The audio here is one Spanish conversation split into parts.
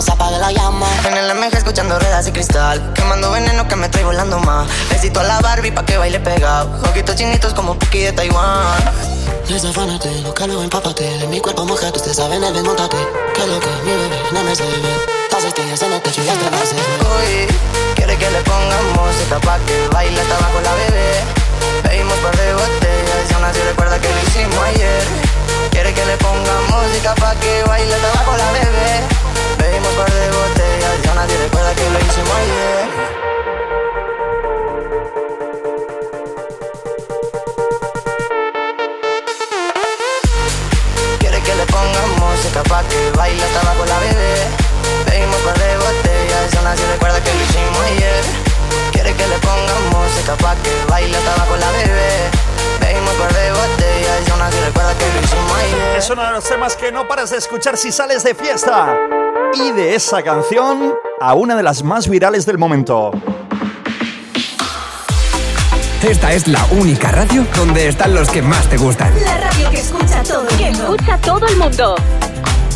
no se apague la llama. En el MG escuchando ruedas y cristal. Quemando veneno que me trae volando más. Besito a la Barbie pa' que baile pegado. Ojitos chinitos como Puki de Taiwán. Desafánate, búscalo, empápate. De mi cuerpo mojado, usted sabe, en el desmontate. Que lo que mi bebé no me se ve. Las estrellas en el techo y hasta las Hoy quiere que le pongamos música pa' que baile hasta abajo la bebé. Pedimos par de botellas y aún así recuerda que lo hicimos ayer. Quiere que le ponga música pa' que baile hasta abajo la bebé. Pedimos par de botellas. Y aún así recuerda que lo hicimos ayer. pa' que baile hasta abajo la bebé. Pedimos par de botellas, aún así recuerda que lo hicimos ayer. Quiere que le ponga música pa' que baile hasta abajo la bebé. Pedimos par de botellas, aún así recuerda que lo hicimos ayer. Es uno de los temas que no paras de escuchar si sales de fiesta Y de esa canción a una de las más virales del momento esta es la única radio donde están los que más te gustan. La radio que escucha todo el mundo. Que escucha todo el mundo.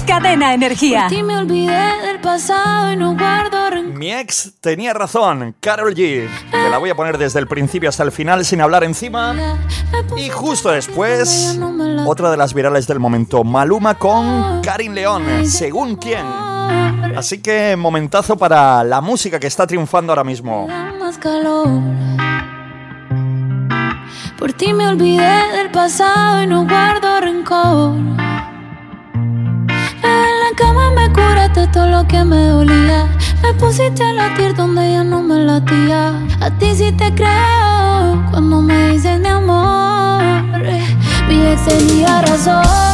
Cadena Energía. Por me olvidé del pasado y no guardo Mi ex tenía razón, Carol G. Me la voy a poner desde el principio hasta el final sin hablar encima. Y justo después, otra de las virales del momento, Maluma con Karin León, según quién. Así que momentazo para la música que está triunfando ahora mismo. Por ti me olvidé del pasado y no guardo rencor. En la cama me curaste todo lo que me dolía. Me pusiste a latir donde ya no me latía. A ti sí te creo cuando me dices mi amor. Mi ex tenía razón.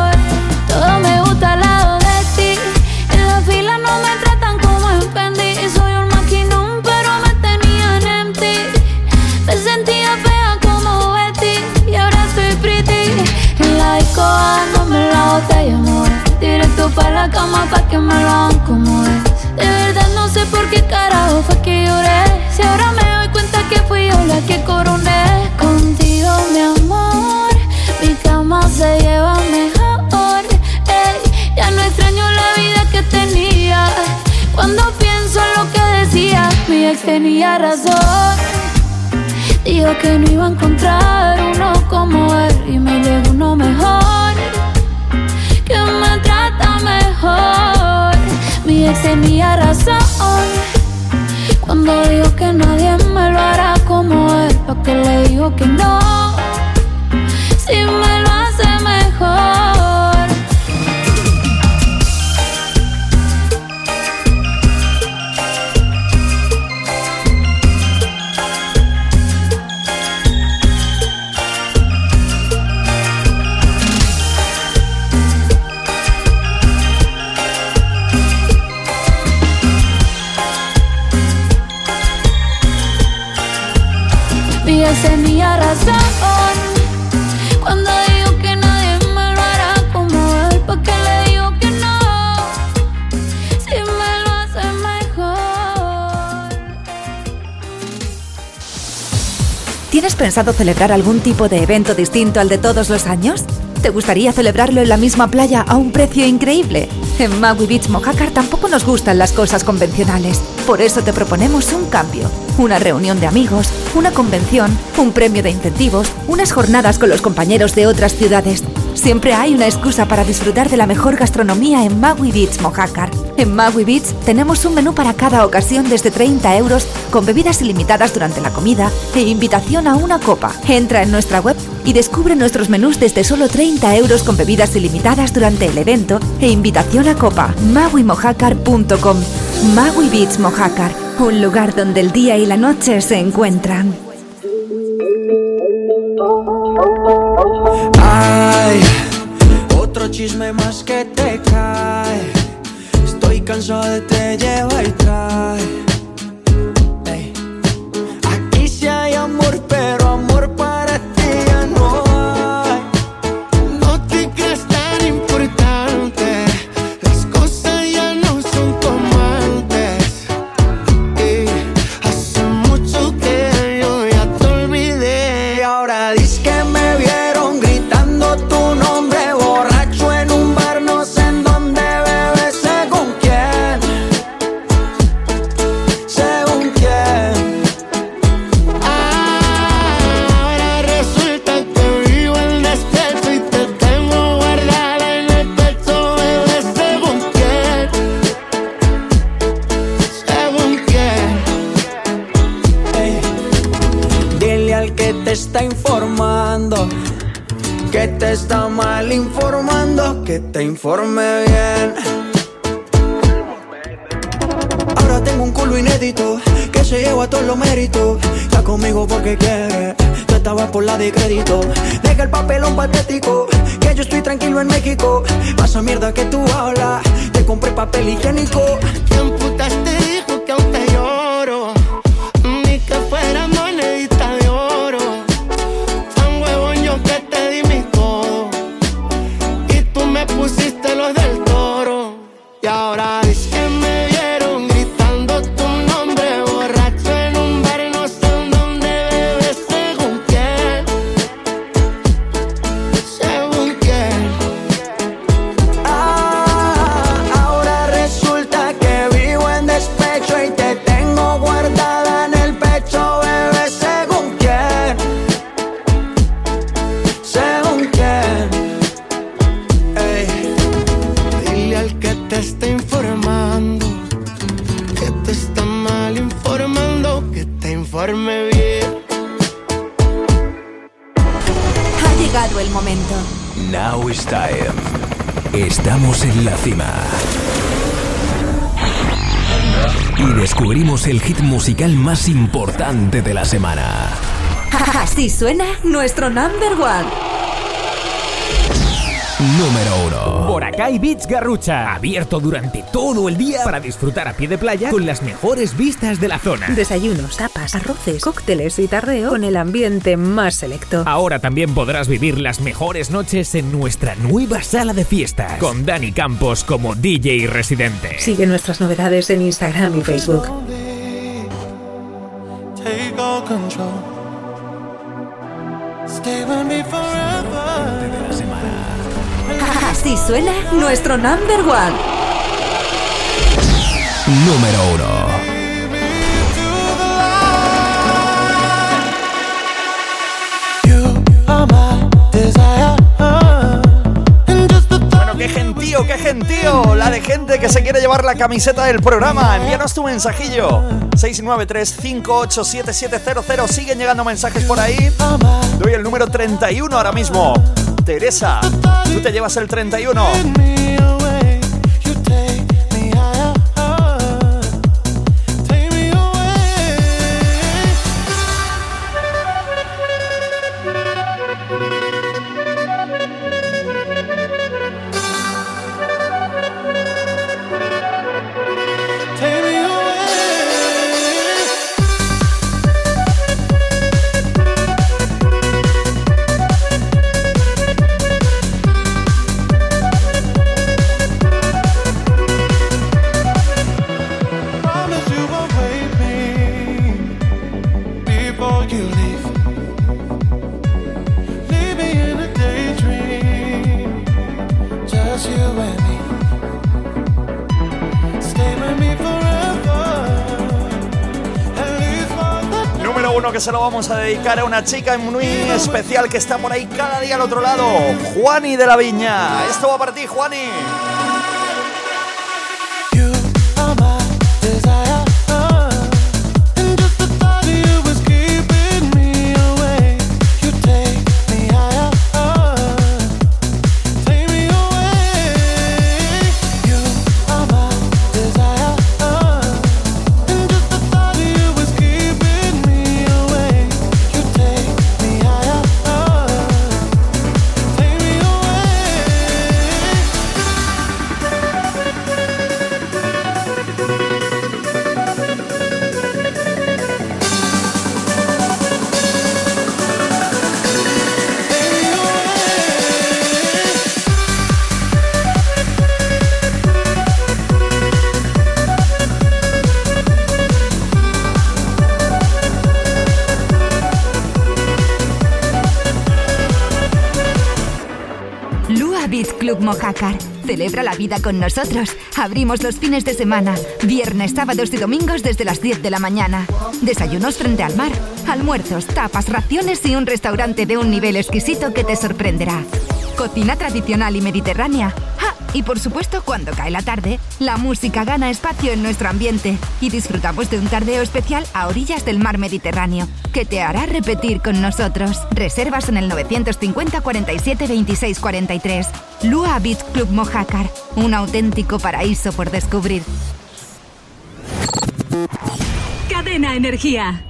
Disco dándome la botella, amor. Directo para la cama pa' que me lo hagan como es. De verdad no sé por qué carajo fue que lloré. Si ahora me doy cuenta que fui yo la que coroné. Contigo, mi amor, mi cama se lleva mejor. Ey, ya no extraño la vida que tenía. Cuando pienso en lo que decía, mi ex tenía razón. Dijo que no iba a encontrar uno como él y me llegó uno mejor que me trata mejor. Mi ex tenía razón cuando dijo que nadie me lo hará como él. ¿Pa' que le digo que no? Si me tenía razón cuando digo que nadie me lo hará como él. Porque le digo que no? Si me lo hace mejor. ¿Tienes pensado celebrar algún tipo de evento distinto al de todos los años? ¿Te gustaría celebrarlo en la misma playa a un precio increíble? En Maui Beach Mojácar tampoco nos gustan las cosas convencionales. Por eso te proponemos un cambio. Una reunión de amigos, una convención, un premio de incentivos, unas jornadas con los compañeros de otras ciudades. Siempre hay una excusa para disfrutar de la mejor gastronomía en Maui Beach Mojácar. En Maui Beach tenemos un menú para cada ocasión desde 30 euros con bebidas ilimitadas durante la comida e invitación a una copa. Entra en nuestra web y descubre nuestros menús desde solo 30 euros con bebidas ilimitadas durante el evento e invitación a copa. MauiMojácar.com Maui Beach Mojácar, un lugar donde el día y la noche se encuentran. Ay, otro chisme más que te cae. Cansado de te lleva y trae. Ey. Aquí sí hay amor, pero está informando. Que te está mal informando, que te informe bien. Ahora tengo un culo inédito que se lleva todos los méritos. Está conmigo porque quiere, tú estabas por la de crédito. Deja el papelón patético, que yo estoy tranquilo en México. Pasa mierda que tú hablas, te compré papel higiénico. ¿Quién descubrimos el hit musical más importante de la semana. Así suena nuestro number one. Número uno. Boracay Beach Garrucha, abierto durante todo el día para disfrutar a pie de playa con las mejores vistas de la zona. Desayunos, tapas, arroces, cócteles y tardeo con el ambiente más selecto. Ahora también podrás vivir las mejores noches en nuestra nueva sala de fiestas, con Dani Campos como DJ residente. Sigue nuestras novedades en Instagram y Facebook. Take all control. Stay with me forever. Así suena nuestro number one. Número uno. Bueno, qué gentío, qué gentío. La de gente que se quiere llevar la camiseta del programa. Envíanos tu mensajillo. 693-587700. Siguen llegando mensajes por ahí. Doy el número 31 ahora mismo. Teresa, tú te llevas el 31. A dedicar a una chica muy especial que está por ahí cada día al otro lado. Juani de la Viña. Esto va para ti, Juani. Celebra la vida con nosotros. Abrimos los fines de semana, viernes, sábados y domingos desde las 10 de la mañana. Desayunos frente al mar, almuerzos, tapas, raciones y un restaurante de un nivel exquisito que te sorprenderá. Cocina tradicional y mediterránea. ¡Ah! Y por supuesto, cuando cae la tarde, la música gana espacio en nuestro ambiente y disfrutamos de un tardeo especial a orillas del mar Mediterráneo, que te hará repetir con nosotros. Reservas en el 950 47 26 43. Lua Beach Club Mojácar, un auténtico paraíso por descubrir. Cadena Energía.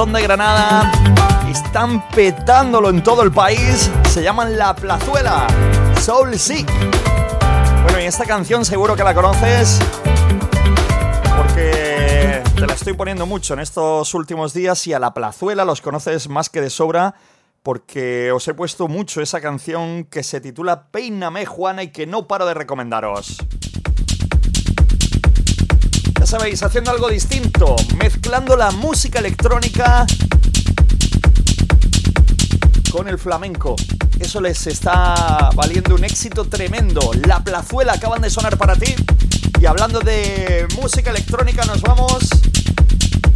Son de Granada, están petándolo en todo el país, se llaman La Plazuela, Soul Sick. Bueno, y esta canción seguro que la conoces porque te la estoy poniendo mucho en estos últimos días y a La Plazuela los conoces más que de sobra porque os he puesto mucho esa canción que se titula Peíname Juana y que no paro de recomendaros sabéis, haciendo algo distinto, mezclando la música electrónica con el flamenco. Eso les está valiendo un éxito tremendo. La plazuela acaban de sonar para ti. Y hablando de música electrónica, nos vamos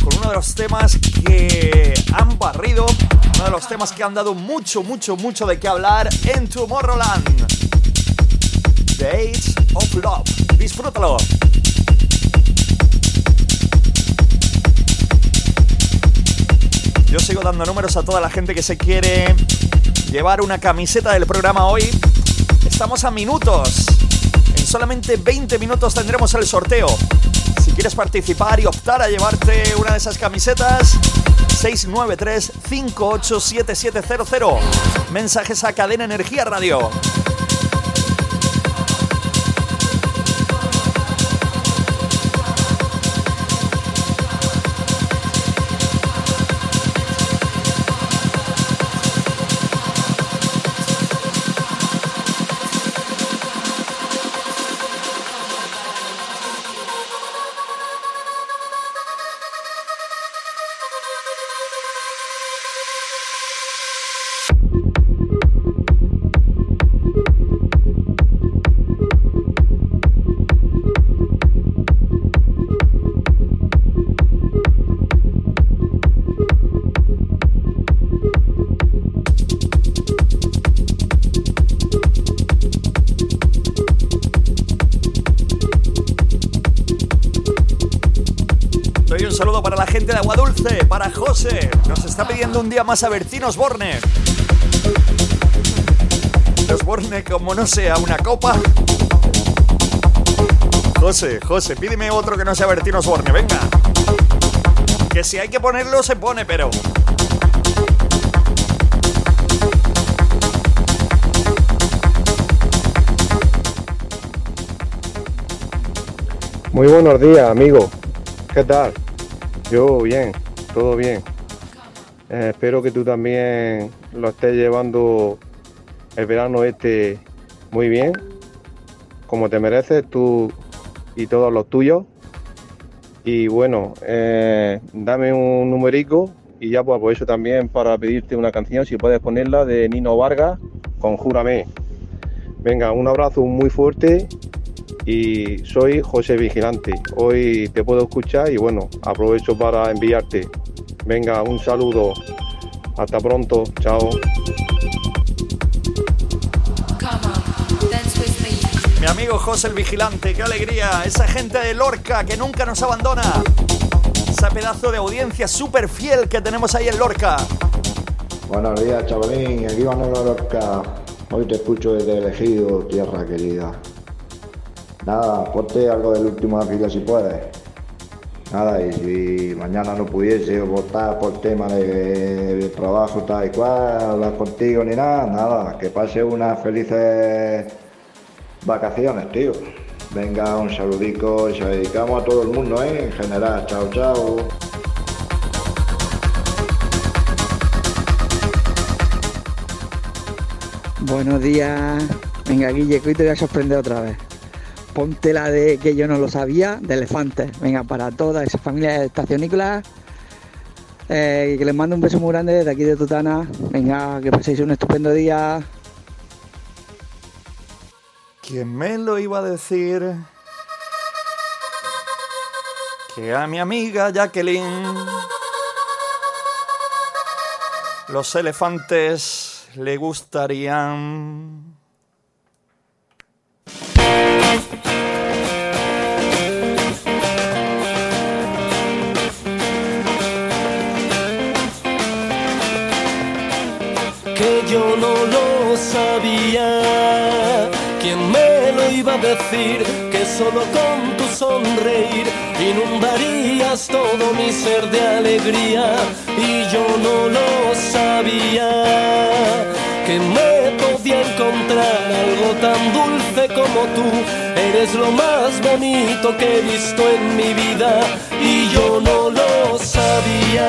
con uno de los temas que han barrido, uno de los temas que han dado mucho, mucho, mucho de qué hablar en Tomorrowland. The Age of Love. Disfrútalo. Yo sigo dando números a toda la gente que se quiere llevar una camiseta del programa hoy. Estamos a minutos. En solamente 20 minutos tendremos el sorteo. Si quieres participar y optar a llevarte una de esas camisetas, 693-587700. Mensajes a Cadena Energía Radio. Nos está pidiendo un día más a Bertín Osborne. Osborne como no sea una copa. José, José, pídeme otro que no sea Bertín Osborne, venga. Que si hay que ponerlo, se pone, pero... Muy buenos días, amigo. ¿Qué tal? Yo bien todo bien. Eh, espero que tú también lo estés llevando el verano este muy bien, como te mereces tú y todos los tuyos. Y bueno, eh, dame un numerico y ya pues eso también para pedirte una canción, si puedes ponerla, de Nino Vargas con Júrame. Venga, un abrazo muy fuerte y soy José Vigilante. Hoy te puedo escuchar y bueno, aprovecho para enviarte Venga, un saludo. Hasta pronto. Chao. Mi amigo José el Vigilante, qué alegría. Esa gente de Lorca que nunca nos abandona. Ese pedazo de audiencia súper fiel que tenemos ahí en Lorca. Buenos días, chavalín. Aquí van a Lorca. Hoy te escucho desde elegido, tierra querida. Nada, ponte algo del último fila si puedes. Nada, y si mañana no pudiese votar por tema de, trabajo tal y cual, hablar contigo ni nada, nada, que pase unas felices vacaciones, tío. Venga, un saludico y se dedicamos a todo el mundo, ¿eh? En general, chao, chao. Buenos días. Venga, Guille, que hoy te voy a sorprender otra vez ponte la de que yo no lo sabía, de elefantes. Venga, para toda esa familia de estacionícolas. Eh, que les mando un beso muy grande desde aquí de Tutana. Venga, que paséis un estupendo día. ¿Quién me lo iba a decir? Que a mi amiga Jacqueline los elefantes le gustarían. Sabía, ¿quién me lo iba a decir? Que solo con tu sonreír inundarías todo mi ser de alegría y yo no lo sabía que me podía encontrar algo tan dulce como tú. Eres lo más bonito que he visto en mi vida y yo no lo sabía.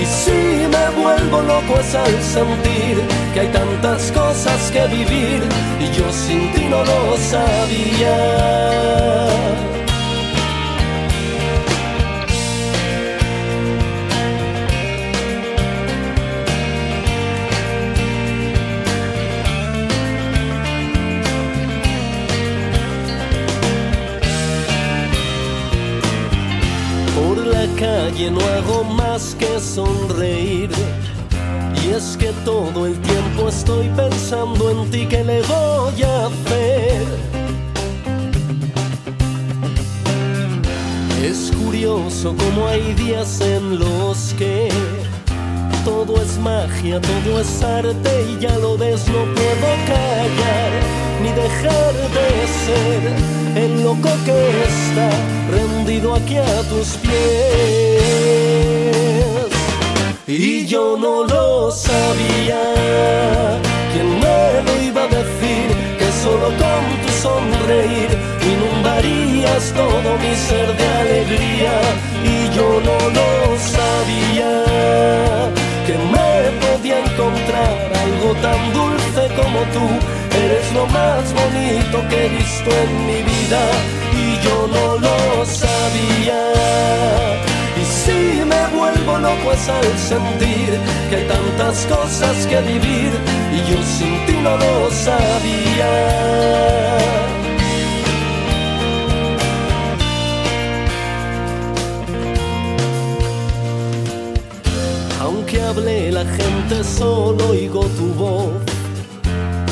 Y si me vuelvo loco es al sentir que hay tantas cosas que vivir y yo sin ti no lo sabía. calle no hago más que sonreír. Y es que todo el tiempo estoy pensando en ti, ¿qué le voy a hacer? Es curioso como hay días en los que todo es magia, todo es arte y ya lo ves, no puedo callar ni dejar de ser el loco que está rendido aquí a tus pies. Y yo no lo sabía, ¿quién me lo iba a decir? Que solo con tu sonreír inundarías todo mi ser de alegría. Y yo no lo sabía, que me podía encontrar algo tan dulce como tú. Eres lo más bonito que he visto en mi vida y yo no lo sabía. Si me vuelvo loco es al sentir que hay tantas cosas que vivir y yo sin ti no lo sabía. Aunque hable la gente solo oigo tu voz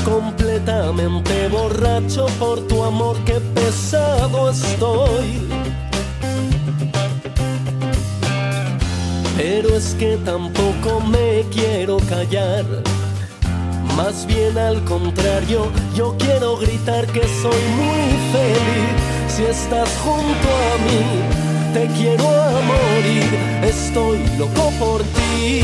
completamente borracho por tu amor, que pesado estoy. Pero es que tampoco me quiero callar. Más bien al contrario, yo quiero gritar que soy muy feliz si estás junto a mí. Te quiero a morir, estoy loco por ti.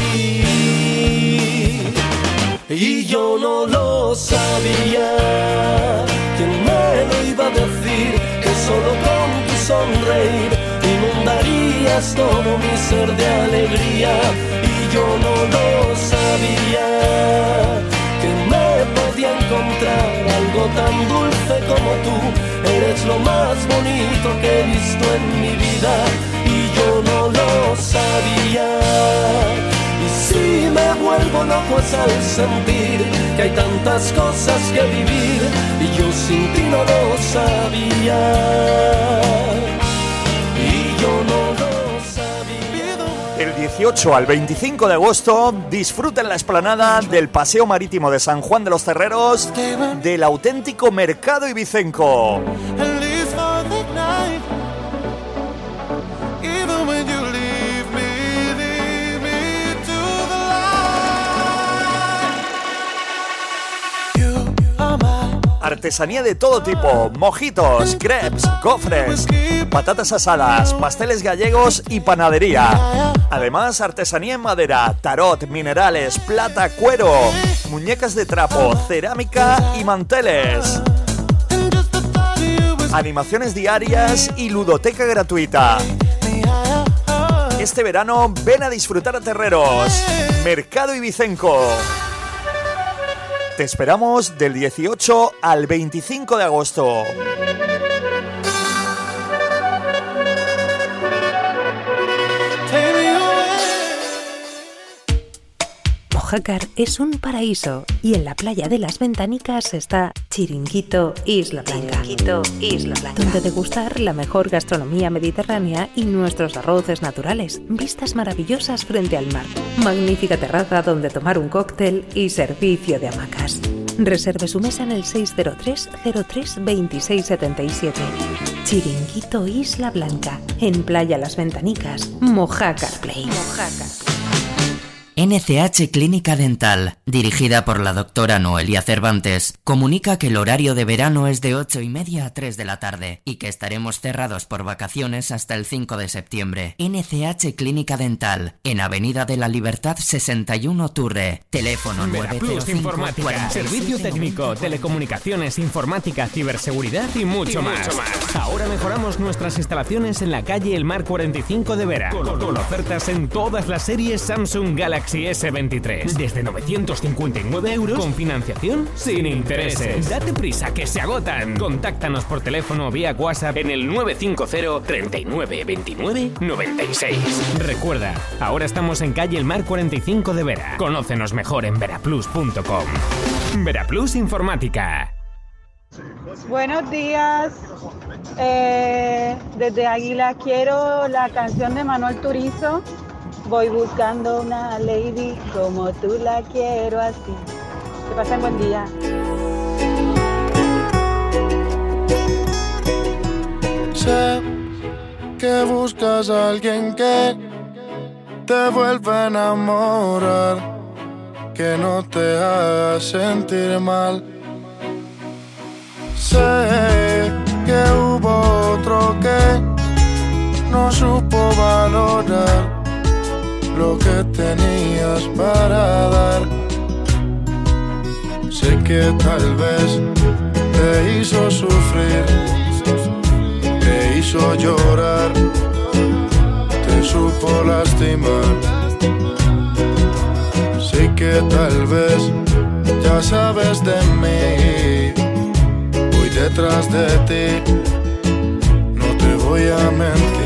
Y yo no lo sabía, ¿quién me lo iba a decir? Que solo con tu sonreír inundarías todo mi ser de alegría. Y yo no lo sabía, que me podía encontrar algo tan dulce como tú. Eres lo más bonito que he visto en mi vida. Y yo no lo sabía. Y si me vuelvo loco es al sentir que hay tantas cosas que vivir y yo sin ti no lo sabía. Y yo no El 18 al 25 de agosto disfruten la esplanada del Paseo Marítimo de San Juan de los Terreros del auténtico Mercado Ibicenco. Artesanía de todo tipo, mojitos, crepes, gofres, patatas asadas, pasteles gallegos y panadería. Además, artesanía en madera, tarot, minerales, plata, cuero, muñecas de trapo, cerámica y manteles. Animaciones diarias y ludoteca gratuita. Este verano ven a disfrutar a Terreros. Mercado Ibicenco. Te esperamos del 18 al 25 de agosto. Mojácar es un paraíso y en la playa de las Ventanicas está Chiringuito Isla Blanca. Isla Blanca. Donde degustar la mejor gastronomía mediterránea y nuestros arroces naturales. Vistas maravillosas frente al mar. Magnífica terraza donde tomar un cóctel y servicio de hamacas. Reserve su mesa en el 603 03 2677. Chiringuito Isla Blanca. En Playa Las Ventanicas. Mojácar Play. Mojácar. NCH Clínica Dental, dirigida por la doctora Noelia Cervantes, comunica que el horario de verano es de 8 y media a 3 de la tarde y que estaremos cerrados por vacaciones hasta el 5 de septiembre. NCH Clínica Dental, en Avenida de la Libertad 61 Turre, teléfono Veracruz 905 Informática, 47 servicio técnico, telecomunicaciones, informática, ciberseguridad y mucho, Y más. mucho más. Ahora mejoramos nuestras instalaciones en la calle El Mar 45 de Vera, con, con ofertas en todas las series Samsung Galaxy S23, desde 959 euros con financiación sin intereses. Date prisa que se agotan. Contáctanos por teléfono o vía WhatsApp en el 950 39 29 96. Recuerda, ahora estamos en calle El Mar 45 de Vera. Conócenos mejor en veraplus.com. Veraplus Informática. Buenos días. Eh, desde Águila quiero la canción de Manuel Turizo. Voy buscando una lady como tú la quiero así. Que pasen buen día. Sé que buscas a alguien que te vuelva a enamorar, que no te haga sentir mal. Sé que hubo otro que no supo valorar lo que tenías para dar. Sé que tal vez te hizo sufrir, te hizo llorar, te supo lastimar. Sé que tal vez ya sabes de mí, voy detrás de ti, no te voy a mentir.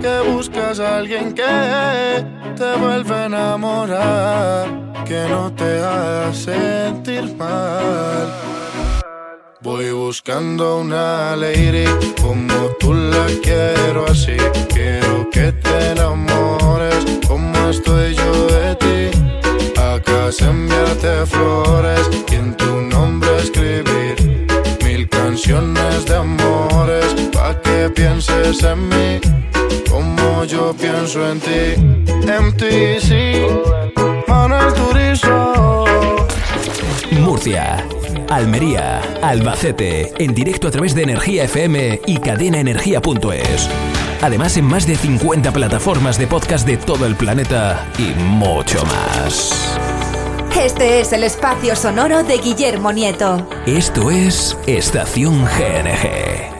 Que buscas a alguien que te vuelve a enamorar que no te haga sentir mal. Voy buscando una lady como tú la quiero así. Quiero que te enamores como estoy yo de ti. Acá enviarte flores y en tu nombre escribir mil canciones de amores pa' que pienses en mí como yo pienso en ti. MTC, Manuel Turizo. Murcia, Almería, Albacete, en directo a través de Energía FM y cadenaenergía.es. Además en más de 50 plataformas de podcast de todo el planeta y mucho más. Este es el espacio sonoro de Guillermo Nieto. Esto es Estación GNG.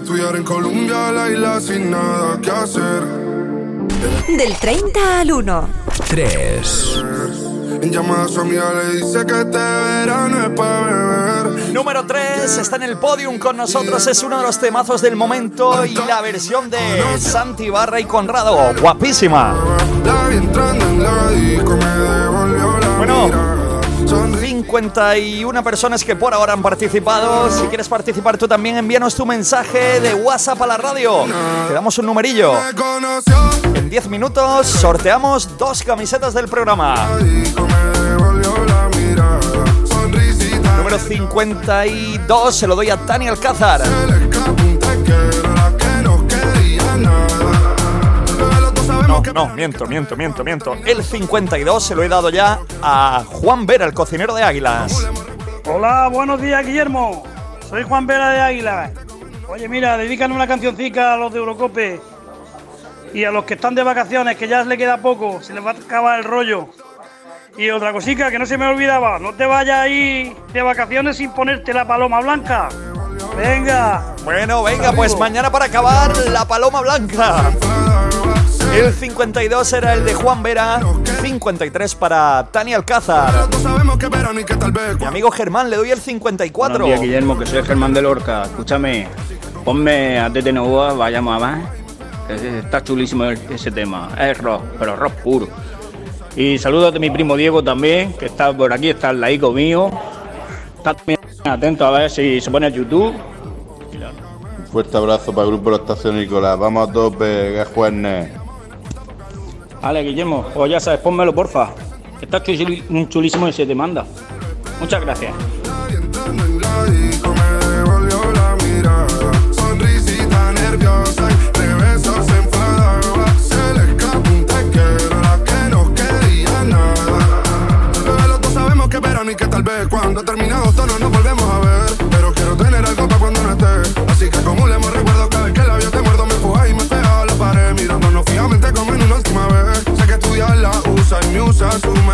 Estudiar en Colombia, la isla sin nada que hacer. Del 30 al 1. 3. En llamada a su amiga le dice que este verano es para beber. Número 3 está en el podium con nosotros, es uno de los temazos del momento y la versión de Santi Barra y Conrado, guapísima. La vi entrando en la disco, me devolvió la Bueno. 51 personas que por ahora han participado. Si quieres participar tú también, envíanos tu mensaje de WhatsApp a la radio. Te damos un numerillo. En 10 minutos sorteamos dos camisetas del programa. Número 52 se lo doy a Tani Alcázar. No, miento, miento, miento, miento. El 52 se lo he dado ya a Juan Vera, el cocinero de Águilas. Hola, buenos días, Guillermo. Soy Juan Vera de Águila. Oye, mira, dedican una cancioncica a los de Eurocope y a los que están de vacaciones, que ya les le queda poco, se les va a acabar el rollo. Y otra cosica que no se me olvidaba, no te vayas ahí de vacaciones sin ponerte la paloma blanca. Venga. Bueno, venga, pues mañana para acabar la paloma blanca. El 52 era el de Juan Vera, 53 para Tania Alcázar. Mi amigo Germán, le doy el 54. Buenos días, Guillermo, que soy Germán de Lorca. Escúchame, ponme a TTNUA, vayamos a más. Está chulísimo ese tema. Es rock, pero rock puro. Y saludos de mi primo Diego también, que está por aquí, está al laico mío. Está también atento a ver si se pone a YouTube. Un fuerte abrazo para el grupo de la estación Nicolás. Vamos a tope, que es jueves. Vale, Guillermo, pues ya sabes, pónmelo porfa. Está chulísimo y se te manda. Muchas gracias.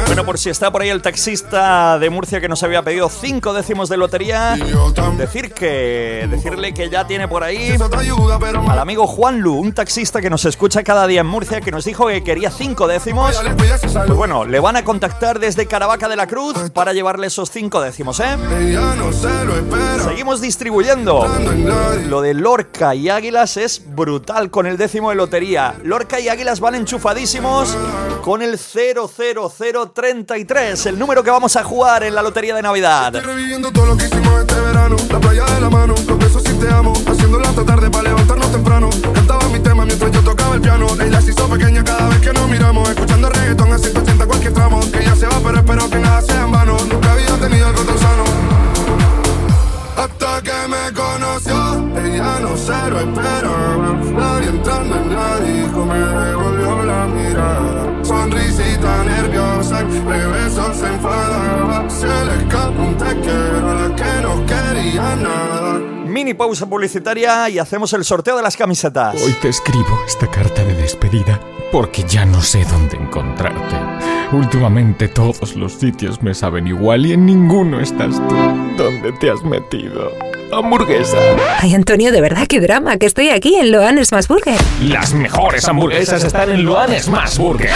Bueno, por si está por ahí el taxista de Murcia que nos había pedido cinco décimos de lotería, decir que decirle que ya tiene por ahí al amigo Juan Lu, un taxista que nos escucha cada día en Murcia, que nos dijo que quería cinco décimos. Pues bueno, le van a contactar desde Caravaca de la Cruz para llevarle esos cinco décimos, ¿eh? Seguimos distribuyendo. Lo de Lorca y Águilas es brutal con el décimo de lotería. Lorca y Águilas van enchufadísimos con el 00033, el número que vamos a jugar en la lotería de Navidad. Reviviendo todo lo que hicimos este verano. La playa de la mano, los besos sin te amo. Haciéndolo hasta tarde para levantarnos temprano. Cantaba mi tema mientras yo tocaba el piano. Ella se hizo pequeña cada vez que nos miramos Escuchando reggaetón a 180 cualquier tramo. Que ya se va pero espero que nada sea en conoció Ella no se lo esperaba Nadie entrando en la disco Me devolvió la mirada Sonrisita nerviosa De besos se enfadaba Se le escapa un te quiero a La que no quería nada Mini pausa publicitaria y hacemos el sorteo de las camisetas. Hoy te escribo esta carta de despedida porque ya no sé dónde encontrarte. Últimamente todos los sitios me saben igual y en ninguno estás tú. ¿Dónde te has metido? Hamburguesa. Ay, Antonio, de verdad, qué drama, que estoy aquí en Loan Smash Burger. Las mejores hamburguesas están en Luan Smash Burger.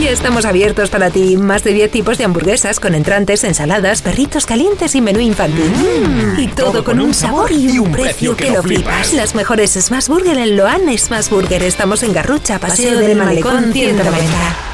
Ya estamos abiertos para ti. Más de 10 tipos de hamburguesas con entrantes, ensaladas, perritos calientes y menú infantil. Mm, y todo, con un sabor y un precio que lo flipas. Las mejores Smash Burger en Loan Smash Burger. Estamos en Garrucha, Paseo del Malecón 190.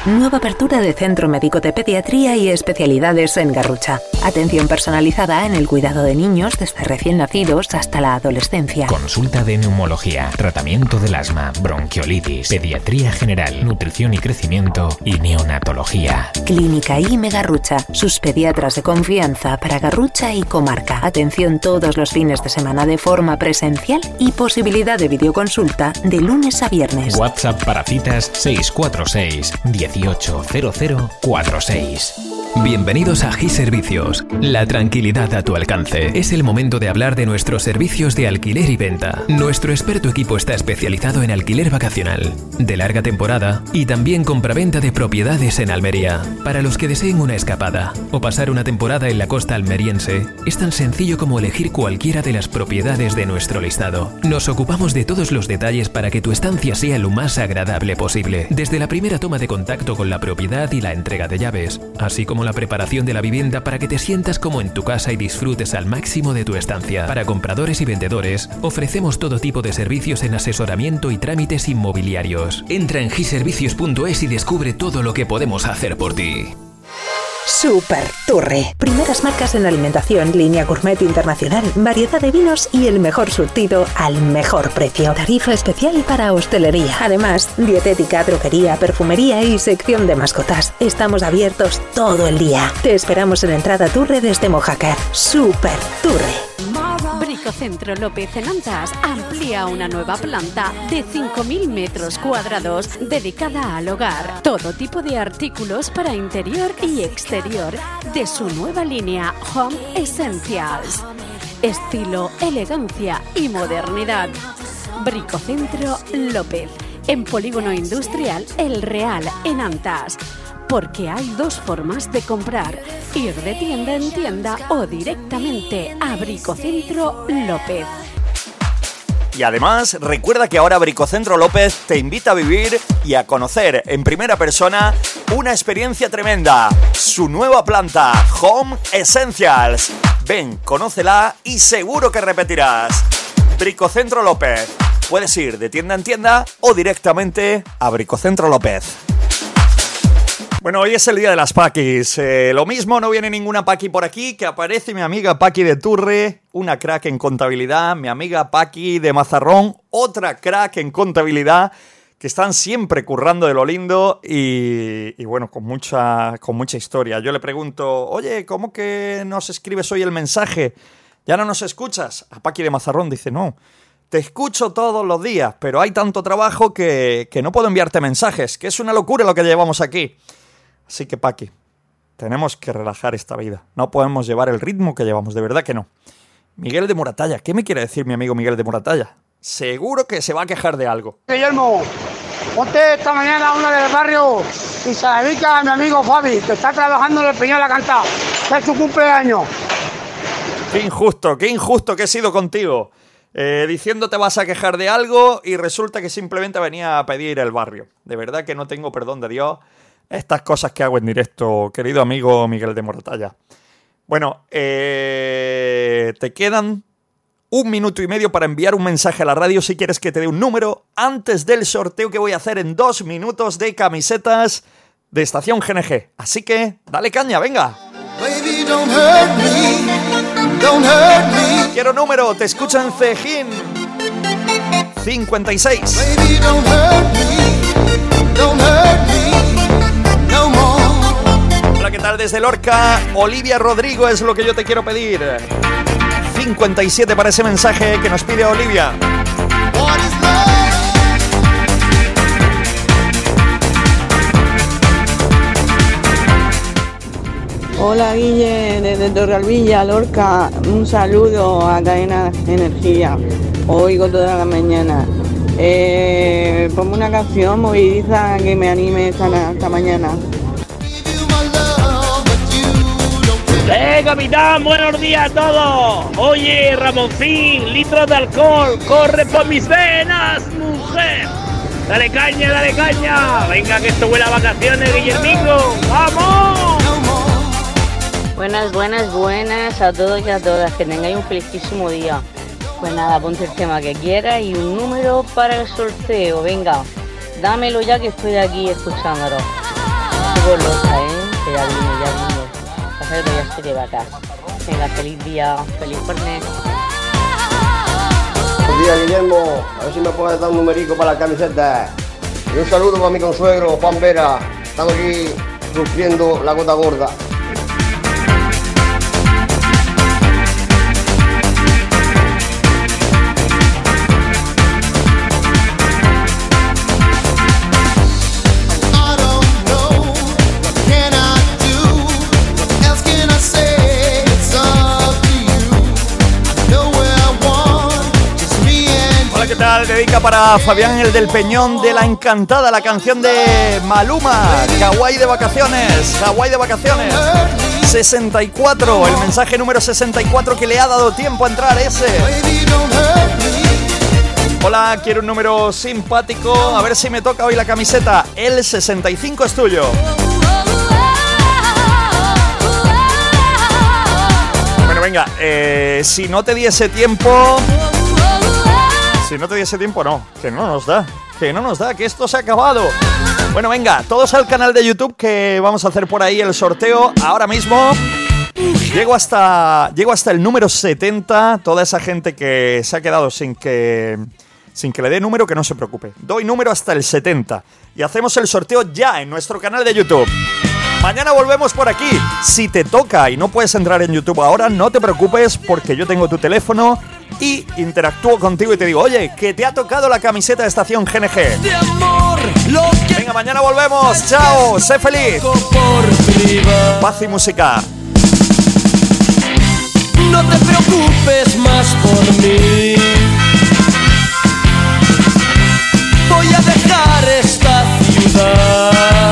Nueva apertura de Centro Médico de Pediatría y especialidades en Garrucha. Atención personalizada en el cuidado de niños desde recién nacidos hasta la adolescencia. Consulta de neumología, tratamiento del asma, bronquiolitis, pediatría general, nutrición y crecimiento y neonatología. Clínica IME Garrucha, sus pediatras de confianza para Garrucha y comarca. Atención todos los fines de semana de forma presencial y posibilidad de videoconsulta de lunes a viernes. WhatsApp para citas 646 180046. Bienvenidos a GI Servicios. La tranquilidad a tu alcance. Es el momento de hablar de nuestros servicios de alquiler y venta. Nuestro experto equipo está especializado en alquiler vacacional, de larga temporada y también compraventa de propiedades en Almería. Para los que deseen una escapada o pasar una temporada en la costa almeriense, es tan sencillo como elegir cualquiera de las propiedades de nuestro listado. Nos ocupamos de todos los detalles para que tu estancia sea lo más agradable posible, desde la primera toma de contacto con la propiedad y la entrega de llaves, así como la preparación de la vivienda para que te sientas como en tu casa y disfrutes al máximo de tu estancia. Para compradores y vendedores, ofrecemos todo tipo de servicios en asesoramiento y trámites inmobiliarios. Entra en giservicios.es y descubre todo lo que podemos hacer por ti. Super Turre. Primeras marcas en alimentación, línea gourmet internacional, variedad de vinos y el mejor surtido al mejor precio. Tarifa especial para hostelería. Además, dietética, droguería, perfumería y sección de mascotas. Estamos abiertos todo el día. Te esperamos en entrada Turre desde Mojácar. Super Turre. Bricocentro López en Antas amplía una nueva planta de 5.000 metros cuadrados dedicada al hogar. Todo tipo de artículos para interior y exterior de su nueva línea Home Essentials. Estilo, elegancia y modernidad. Bricocentro López, en Polígono Industrial El Real, en Antas. Porque hay dos formas de comprar, ir de tienda en tienda o directamente a Bricocentro López. Y además, recuerda que ahora Bricocentro López te invita a vivir y a conocer en primera persona una experiencia tremenda. Su nueva planta, Home Essentials. Ven, conócela y seguro que repetirás. Bricocentro López. Puedes ir de tienda en tienda o directamente a Bricocentro López. Bueno, hoy es el día de las Paquis. Eh, lo mismo, no viene ninguna Paqui por aquí, que aparece mi amiga Paqui de Turre, una crack en contabilidad, mi amiga Paqui de Mazarrón, otra crack en contabilidad, que están siempre currando de lo lindo y, y bueno, con mucha, con mucha historia. Yo le pregunto, oye, ¿cómo que nos escribes hoy el mensaje? ¿Ya no nos escuchas? A Paqui de Mazarrón dice, no. Te escucho todos los días, pero hay tanto trabajo que, que no puedo enviarte mensajes, que es una locura lo que llevamos aquí. Así que, Paqui, tenemos que relajar esta vida. No podemos llevar el ritmo que llevamos, de verdad que no. Miguel de Moratalla, ¿qué me quiere decir mi amigo Miguel de Moratalla? Seguro que se va a quejar de algo. Guillermo, ponte esta mañana una del barrio y se dedica a mi amigo Fabi, que está trabajando en el Canta, que es su cumpleaños. Qué injusto, qué injusto que he sido contigo. Eh, diciendo te vas a quejar de algo y resulta que simplemente venía a pedir el barrio. De verdad que no tengo perdón de Dios estas cosas que hago en directo, querido amigo Miguel de Moratalla. Bueno, eh, te quedan un minuto y medio para enviar un mensaje a la radio si quieres que te dé un número antes del sorteo que voy a hacer en dos minutos de camisetas de Estación GNG. Así que, dale caña, venga. Baby, don't hurt me, don't hurt me. Quiero número, te escuchan Cejín. 56. Baby, don't hurt me, don't hurt desde Lorca? Olivia Rodrigo es lo que yo te quiero pedir. 57 para ese mensaje que nos pide Olivia. Hola Guille, desde Torrealvilla, Lorca, un saludo a Cadena Energía, oigo toda la mañana. Eh, ponme una canción movediza que me anime esta mañana. ¡Eh, capitán! ¡Buenos días a todos! Oye, Ramoncín, litros de alcohol, corre por mis venas, mujer. Dale caña, dale caña. Venga, que esto huele a vacaciones, Guillermingo. ¡Vamos! Buenas, buenas, buenas a todos y a todas. Que tengáis un felicísimo día. Pues nada, ponte el tema que quieras y un número para el sorteo. Venga, dámelo ya que estoy aquí escuchándolo. Pasa que ya estoy de vacas. Venga, feliz día, feliz viernes. Buenos días, Guillermo. A ver si me puedes dar un numerico para la camiseta. Y un saludo para mi consuegro, Juan Vera. Estamos aquí sufriendo la gota gorda. ¿Qué tal? Dedica para Fabián el del Peñón de la Encantada, la canción de Maluma, Hawái de vacaciones, Hawái de vacaciones. 64, el mensaje número 64 que le ha dado tiempo a entrar ese. Hola, quiero un número simpático, a ver si me toca hoy la camiseta. El 65 es tuyo. Bueno, venga, eh, si no te diese tiempo... Si no te diese tiempo, no, que no nos da, que no nos da, que esto se ha acabado. Bueno, venga, todos al canal de YouTube que vamos a hacer por ahí el sorteo ahora mismo. Llego hasta, llego hasta el número 70. Toda esa gente que se ha quedado sin que, sin que le dé número, que no se preocupe. Doy número hasta el 70. Y hacemos el sorteo ya en nuestro canal de YouTube. Mañana volvemos por aquí. Si te toca y no puedes entrar en YouTube ahora, no te preocupes porque yo tengo tu teléfono y interactúo contigo y te digo, oye, que te ha tocado la camiseta de estación GNG. Venga, mañana volvemos. Chao, sé feliz. Paz y música. No te preocupes más por mí. Voy a dejar esta ciudad.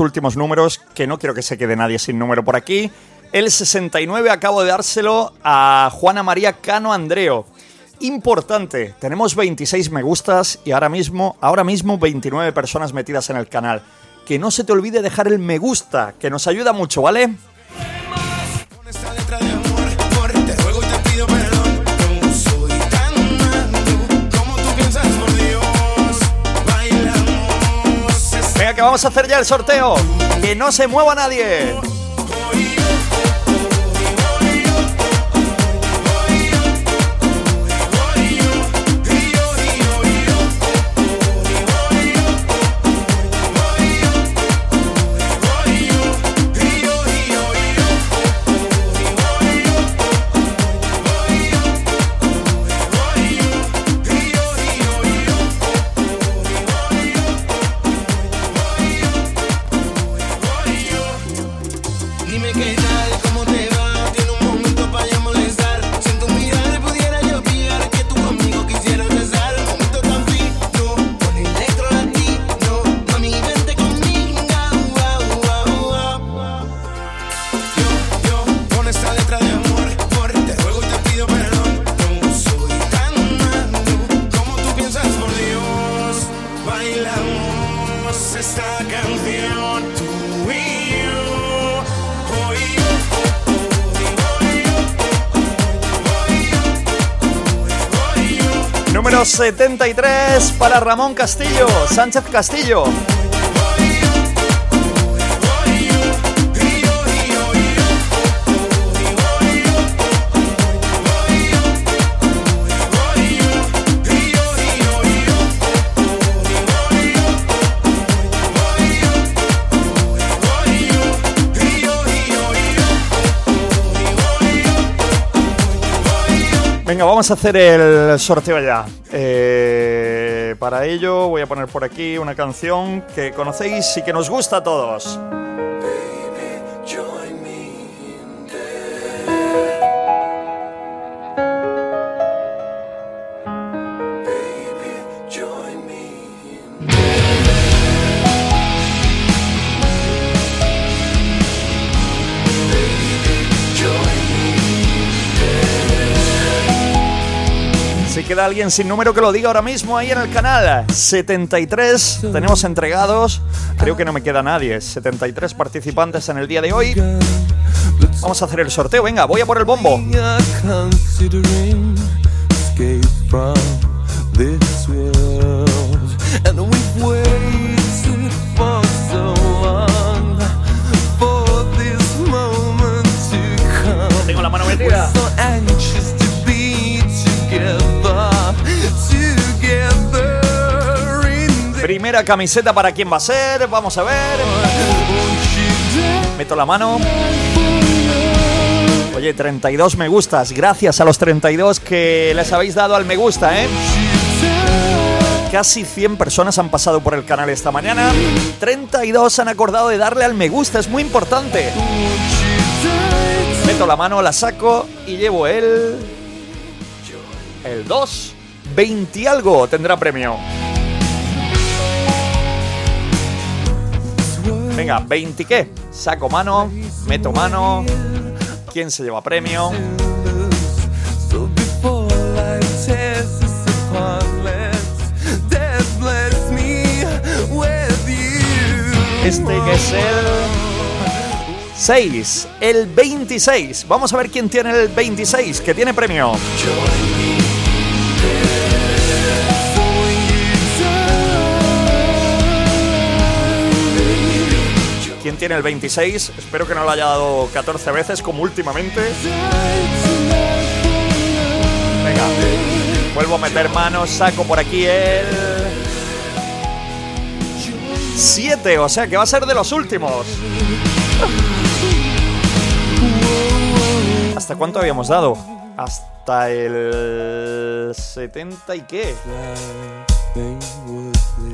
Últimos números, que no quiero que se quede nadie sin número por aquí. El 69 acabo de dárselo a Juana María Cano Andreo. Importante, tenemos 26 me gustas y ahora mismo, ahora mismo 29 personas metidas en el canal. Que no se te olvide dejar el me gusta, que nos ayuda mucho, ¿vale? Vamos a hacer ya el sorteo. Que no se mueva nadie. 73 para Ramón Castillo, Sánchez Castillo. Venga, vamos a hacer el sorteo ya. Eh, para ello voy a poner por aquí una canción que conocéis y que nos gusta a todos. Queda alguien sin número que lo diga ahora mismo ahí en el canal. 73 tenemos entregados. Creo que no me queda nadie. 73 participantes en el día de hoy. Vamos a hacer el sorteo. Venga, voy a por el bombo. Camiseta para quién va a ser. Vamos a ver. Meto la mano. Oye, 32 me gustas. Gracias a los 32 que les habéis dado al me gusta, ¿eh? Casi 100 personas han pasado por el canal esta mañana. 32 han acordado de darle al me gusta. Es muy importante. Meto la mano, la saco y llevo el... El 2. 20 y algo tendrá premio. Venga, 20 qué. Saco mano, meto mano. ¿Quién se lleva premio? Este que es el 6, el 26. Vamos a ver quién tiene el 26, que tiene premio. Tiene el 26? Espero que no lo haya dado 14 veces como últimamente. Venga, vuelvo a meter manos, saco por aquí el 7, o sea que va a ser de los últimos. ¿Hasta cuánto habíamos dado? Hasta el 70 y qué.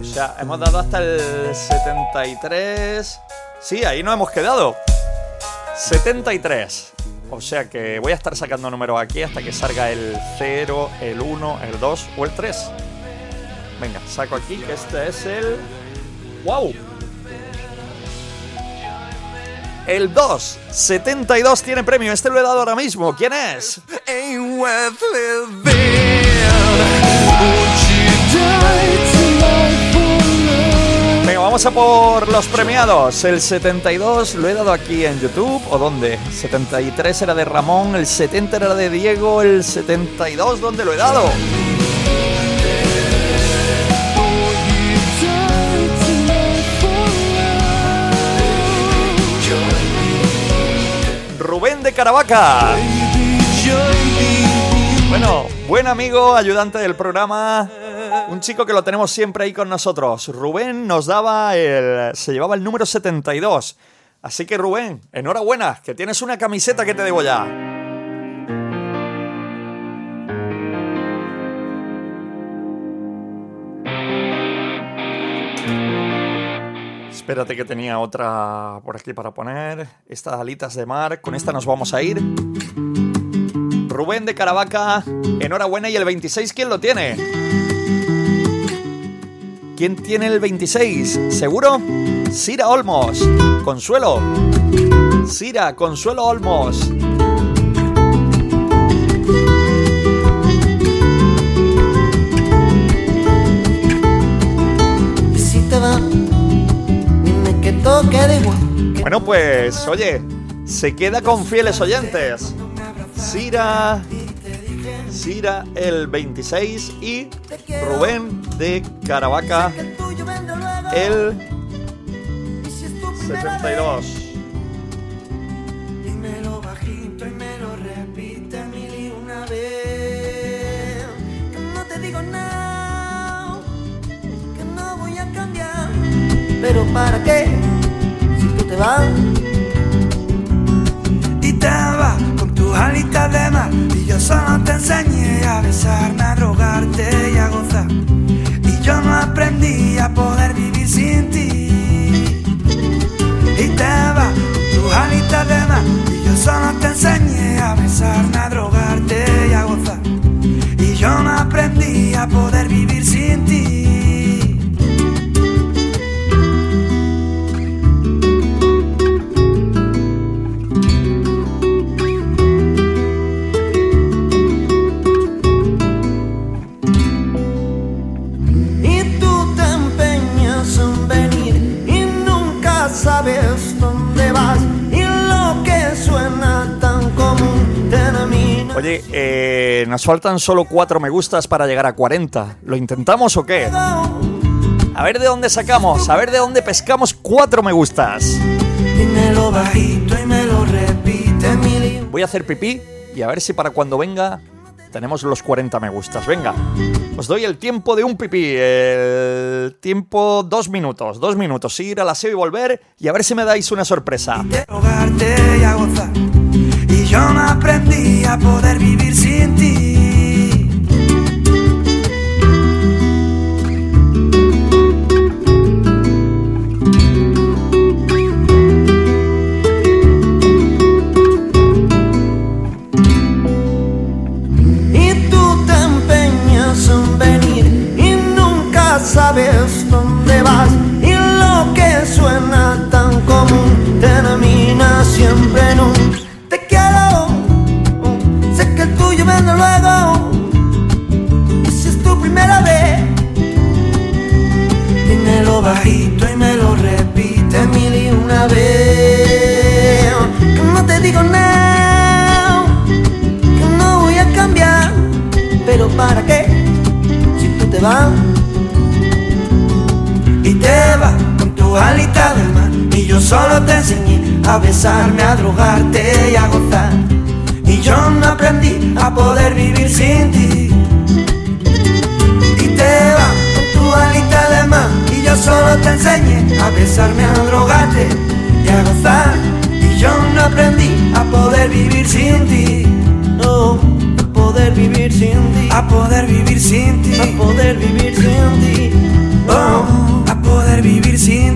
O sea, hemos dado hasta el 73. Sí, ahí no hemos quedado. 73. O sea que voy a estar sacando números aquí hasta que salga el 0, el 1, el 2 o el 3. Venga, saco aquí que este es el... ¡Wow! El 2, 72 tiene premio. Este lo he dado ahora mismo. ¿Quién es? Vamos a por los premiados. El 72 lo he dado aquí en YouTube. ¿O dónde? 73 era de Ramón, el 70 era de Diego, el 72 ¿dónde lo he dado? Rubén de Caravaca. Bueno, buen amigo, ayudante del programa. Un chico que lo tenemos siempre ahí con nosotros. Rubén nos daba el. se llevaba el número 72. Así que Rubén, enhorabuena, que tienes una camiseta que te debo ya. Espérate que tenía otra por aquí para poner. Estas alitas de mar. Con esta nos vamos a ir. Rubén de Caravaca, enhorabuena. ¿Y el 26 quién lo tiene? ¿Quién tiene el 26? ¿Seguro? Sira Olmos. Consuelo. Sira, Consuelo Olmos. Bueno, pues, oye, se queda con fieles oyentes. Sira. Sira el 26 y Rubén de Caravaca el 72. Dímelo bajito y me lo repite mil y una vez. Que no te digo nada, que no voy a cambiar. Pero ¿para qué? Si tú te vas. y te vas con tus alitas de mar y yo solo te enseñé a besarme, a drogarte y a gozar yo no aprendí a poder vivir sin ti. Y te vas tus alitas de mar y yo solo te enseñé a besarme, a drogarte y a gozar. Y yo no aprendí a poder vivir sin ti Oye, eh, nos faltan solo cuatro me gustas para llegar a 40. ¿Lo intentamos o qué? A ver de dónde sacamos, a ver de dónde pescamos cuatro me gustas. dímelo bajito y me lo repite mil y Voy a hacer pipí y a ver si para cuando venga tenemos los 40 me gustas. Venga, os doy el tiempo de un pipí. El tiempo dos minutos, dos minutos. Ir al aseo y volver y a ver si me dais una sorpresa. y yo no aprendí a poder vivir sin ti. Y tú te empeñas en venir y nunca sabes dónde vas. Y lo que suena tan común termina siempre en un bajito y me lo repite mil y una vez. Que no te digo nada, que no voy a cambiar, pero ¿para qué? Si tú te vas y te vas con tu alita de mar y yo solo te enseñé a besarme, a drogarte y a gozar y yo no aprendí a poder vivir sin ti. Solo te enseñé a besarme, a drogarte y a gozar. Y yo no aprendí a poder vivir sin ti. No, a poder vivir sin ti. A poder vivir sin ti. A poder vivir sin ti. Oh, a poder vivir sin ti.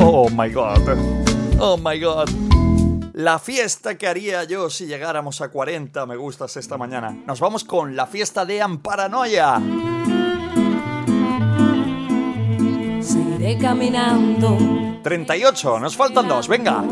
Oh my god. Oh my god. La fiesta que haría yo si llegáramos a 40 me gustas esta mañana. Nos vamos con la fiesta de Amparanoia. Seguiré caminando. 38, nos faltan dos, venga.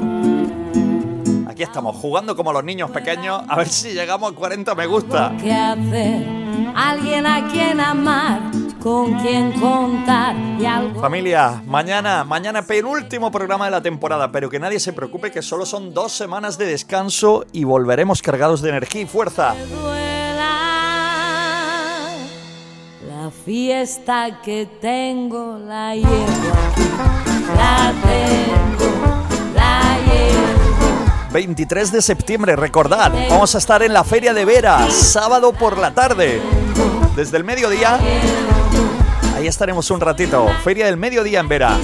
Aquí estamos, jugando como los niños pequeños, a ver si llegamos a 40 me gusta. ¿Qué hacer? Alguien a quien amar con quien contar y algo. Familia, mañana, mañana penúltimo programa de la temporada, pero que nadie se preocupe que solo son dos semanas de descanso y volveremos cargados de energía y fuerza. La fiesta que tengo la llevo la tengo, la llevo. 23 de septiembre, recordad, vamos a estar en la Feria de Vera, sábado por la tarde. Desde el mediodía Ahí estaremos un ratito. Feria del Mediodía en Vera.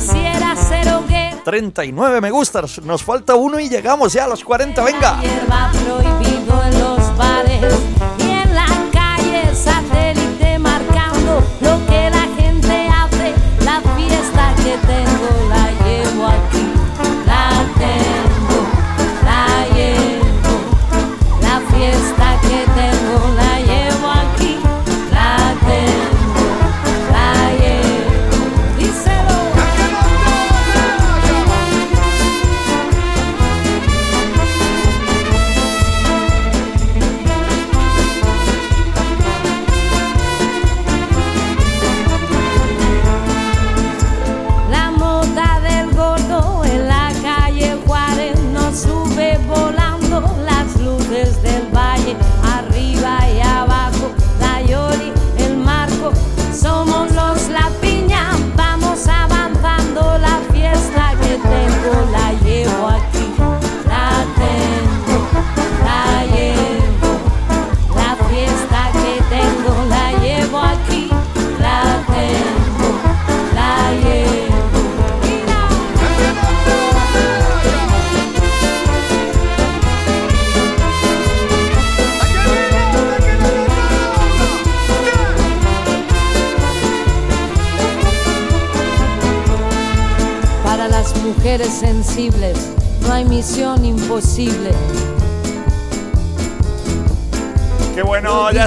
39 me gustas. Nos falta uno y llegamos ya a los 40. Venga.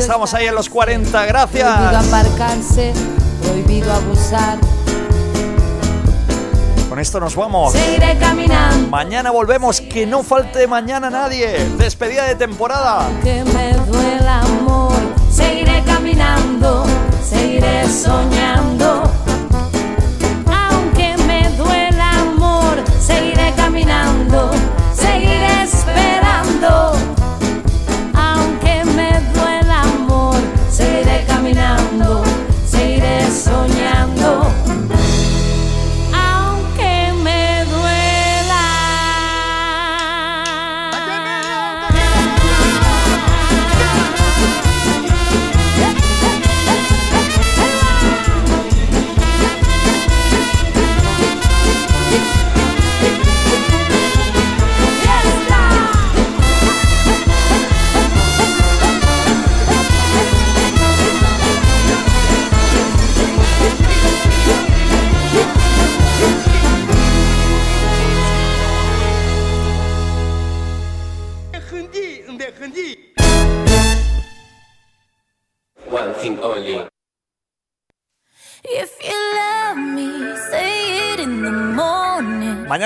Estamos ahí en los 40. Prohibido Gracias. aparcarse, prohibido abusar. Con esto nos vamos. Seguiré caminando. Mañana volvemos. Que no falte mañana nadie. Despedida de temporada. Que me duela amor, seguiré caminando, seguiré soñando. Aunque me duela amor, seguiré caminando,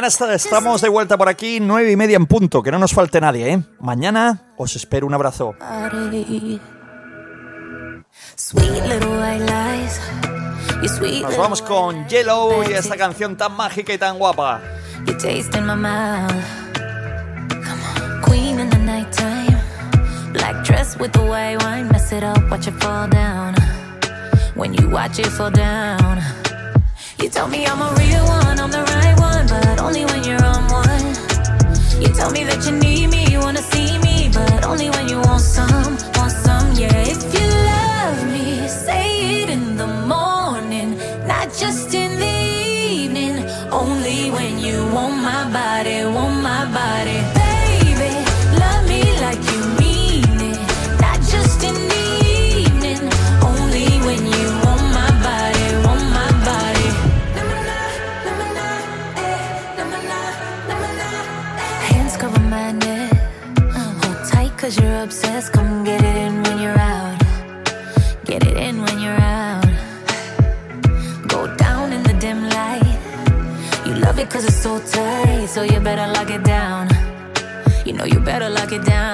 Estamos de vuelta por aquí, nueve y media en punto, que no nos falte nadie, ¿eh? Mañana os espero un abrazo. Nos vamos con Yellow y esta canción tan mágica y tan guapa. You tell me I'm a real one, I'm the right one, but only when you're on one. You tell me that you need me, you wanna see me, but only when you want some, want some, yeah. If you it down.